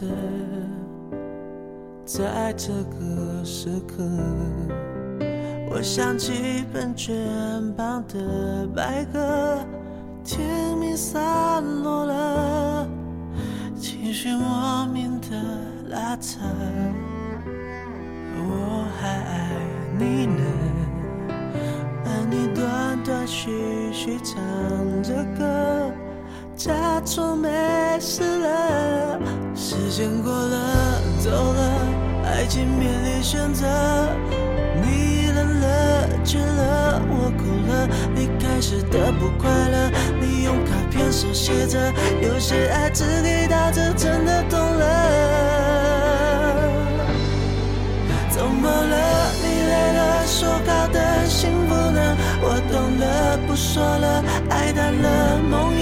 着，在这个时刻，我想起喷泉旁的白鸽，天明散落了，情绪莫名的拉扯，我还爱你呢，而你断断续续唱着歌。假装没事了，时间过了，走了，爱情面临选择。你冷了，倦了，我哭了，离开时的不快乐。你用卡片手写着，有些爱只给到这，真的懂了。怎么了？你累了，说好的幸福呢？我懂了，不说了，爱淡了，梦。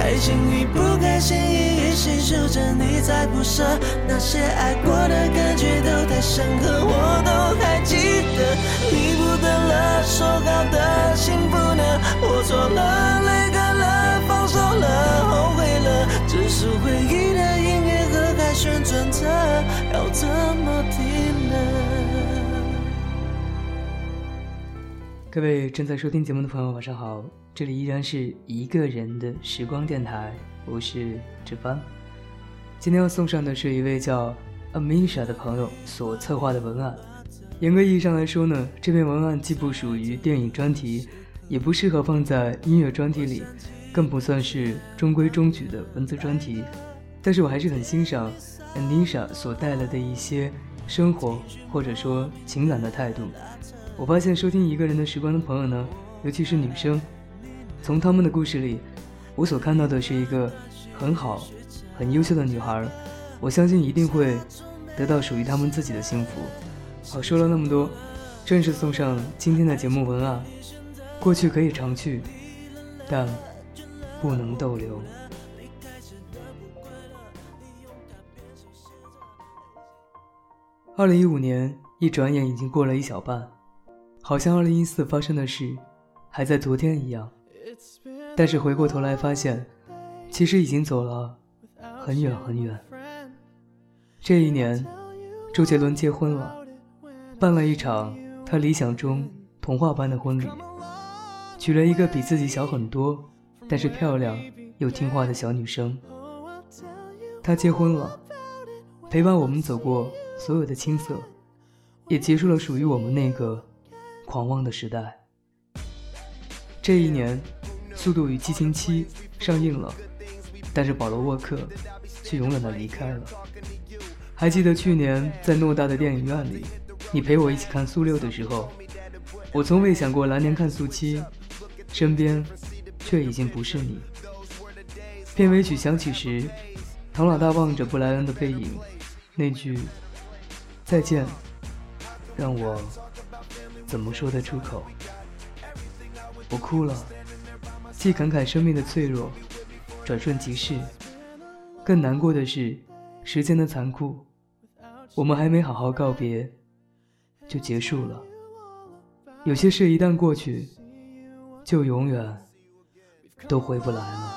开心与不开心，一一细数着，你在不舍。那些爱过的感觉都太深刻，我都还记得。你不等了，说好的幸福呢？我错了，泪干了，放手了，后悔了。只是回忆的音乐盒还旋转着，要怎么停呢？各位正在收听节目的朋友，晚上好，这里依然是一个人的时光电台，我是志芳。今天要送上的是一位叫 Amisha 的朋友所策划的文案。严格意义上来说呢，这篇文案既不属于电影专题，也不适合放在音乐专题里，更不算是中规中矩的文字专题。但是我还是很欣赏 Amisha 所带来的一些生活或者说情感的态度。我发现收听一个人的时光的朋友呢，尤其是女生，从他们的故事里，我所看到的是一个很好、很优秀的女孩。我相信一定会得到属于他们自己的幸福。好，说了那么多，正式送上今天的节目文案：过去可以常去，但不能逗留。二零一五年一转眼已经过了一小半。好像二零一四发生的事还在昨天一样，但是回过头来发现，其实已经走了很远很远。这一年，周杰伦结婚了，办了一场他理想中童话般的婚礼，娶了一个比自己小很多，但是漂亮又听话的小女生。他结婚了，陪伴我们走过所有的青涩，也结束了属于我们那个。狂妄的时代。这一年，《速度与激情七》上映了，但是保罗沃克却永远的离开了。还记得去年在诺大的电影院里，你陪我一起看速六的时候，我从未想过来年看速七，身边却已经不是你。片尾曲响起时，唐老大望着布莱恩的背影，那句再见，让我。怎么说得出口？我哭了，既感慨生命的脆弱，转瞬即逝，更难过的是时间的残酷。我们还没好好告别，就结束了。有些事一旦过去，就永远都回不来了。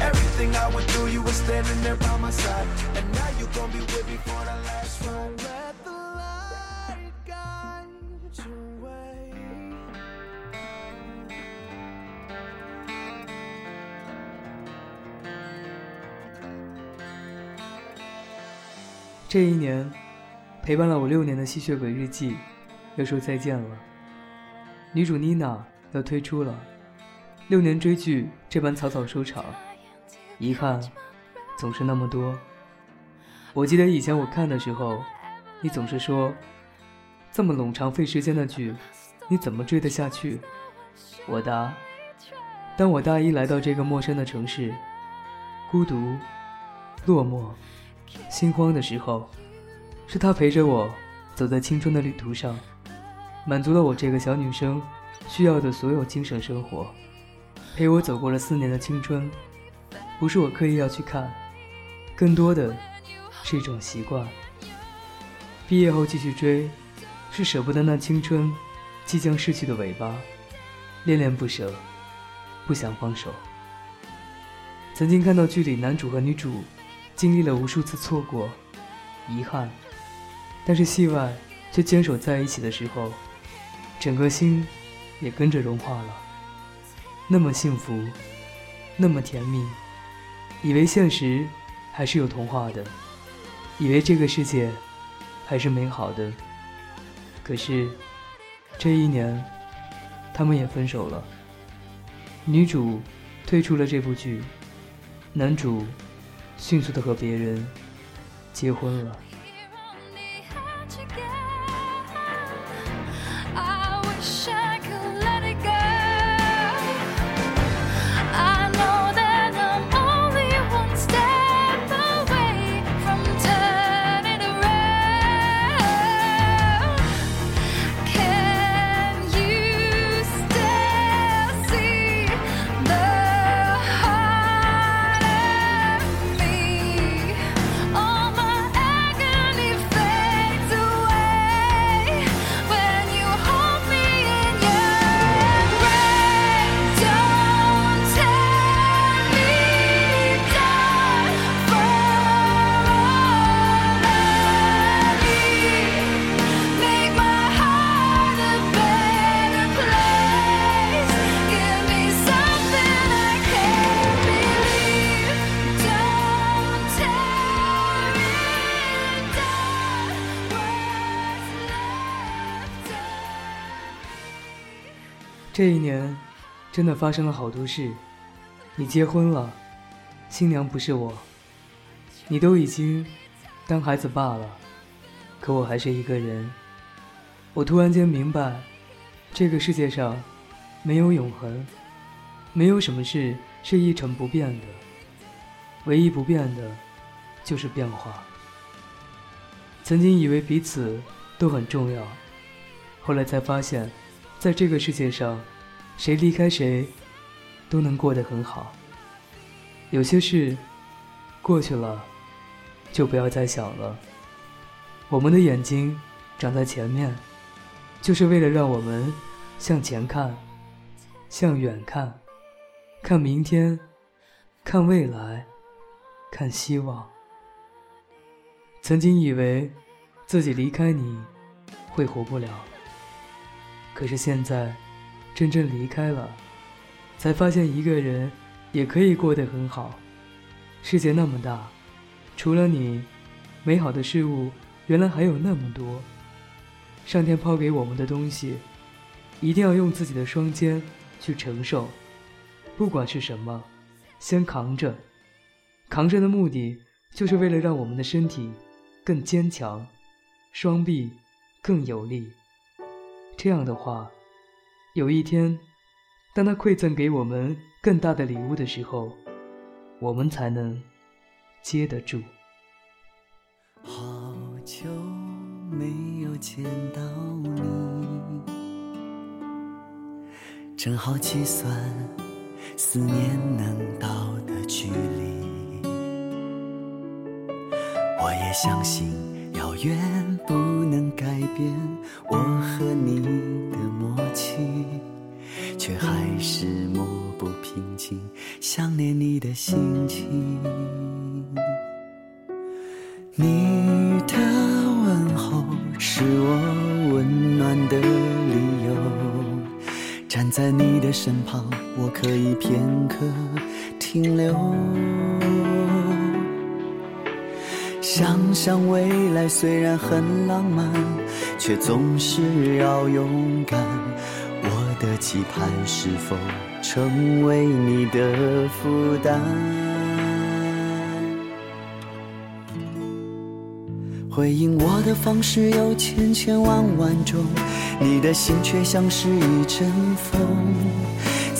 Everything I went through, you were standing there by my side, and now you gon' be with me for the last ride. Let the light guide your way. 这一年，陪伴了我六年的《吸血鬼日记》要说再见了。女主妮娜要推出了，六年追剧这般草草收场，遗憾总是那么多。我记得以前我看的时候，你总是说，这么冗长费时间的剧，你怎么追得下去？我答：当我大一来到这个陌生的城市，孤独、落寞。心慌的时候，是他陪着我走在青春的旅途上，满足了我这个小女生需要的所有精神生活，陪我走过了四年的青春。不是我刻意要去看，更多的是一种习惯。毕业后继续追，是舍不得那青春即将逝去的尾巴，恋恋不舍，不想放手。曾经看到剧里男主和女主。经历了无数次错过、遗憾，但是戏外却坚守在一起的时候，整个心也跟着融化了。那么幸福，那么甜蜜，以为现实还是有童话的，以为这个世界还是美好的。可是这一年，他们也分手了。女主退出了这部剧，男主。迅速的和别人结婚了。这一年，真的发生了好多事。你结婚了，新娘不是我。你都已经当孩子爸了，可我还是一个人。我突然间明白，这个世界上没有永恒，没有什么事是一成不变的。唯一不变的，就是变化。曾经以为彼此都很重要，后来才发现。在这个世界上，谁离开谁，都能过得很好。有些事过去了，就不要再想了。我们的眼睛长在前面，就是为了让我们向前看，向远看，看明天，看未来，看希望。曾经以为自己离开你会活不了。可是现在，真正离开了，才发现一个人也可以过得很好。世界那么大，除了你，美好的事物原来还有那么多。上天抛给我们的东西，一定要用自己的双肩去承受，不管是什么，先扛着。扛着的目的，就是为了让我们的身体更坚强，双臂更有力。这样的话，有一天，当他馈赠给我们更大的礼物的时候，我们才能接得住。好久没有见到你，正好计算思念能到的距离。我也相信遥远不改变我和你的默契，却还是默不平静想念你的心情。你的问候是我温暖的理由，站在你的身旁，我可以片刻停留。想想未来虽然很浪漫，却总是要勇敢。我的期盼是否成为你的负担？回应我的方式有千千万万种，你的心却像是一阵风。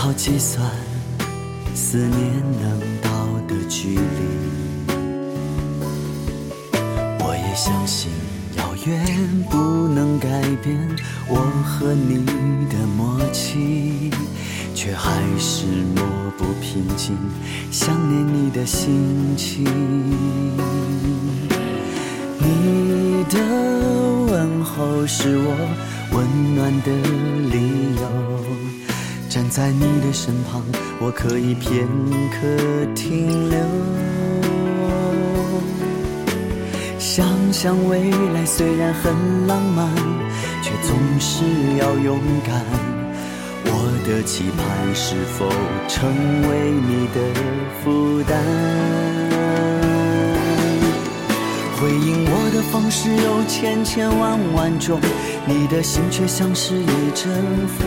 好计算思念能到的距离，我也相信遥远不能改变我和你的默契，却还是默不平静想念你的心情。你的问候是我温暖的理由。站在你的身旁，我可以片刻停留。想想未来虽然很浪漫，却总是要勇敢。我的期盼是否成为你的负担？回应我的方式有千千万万种，你的心却像是一阵风。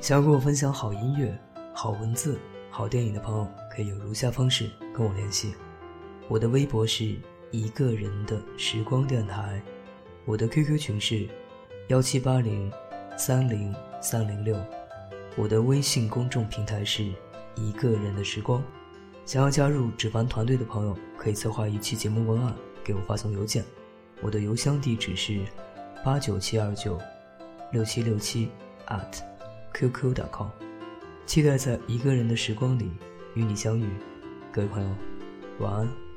想要跟我分享好音乐、好文字、好电影的朋友，可以有如下方式跟我联系：我的微博是一个人的时光电台，我的 QQ 群是幺七八零三零三零六，我的微信公众平台是一个人的时光。想要加入纸凡团队的朋友，可以策划一期节目文案给我发送邮件，我的邮箱地址是八九七二九六七六七 at。qq.com，期待在一个人的时光里与你相遇。各位朋友，晚安。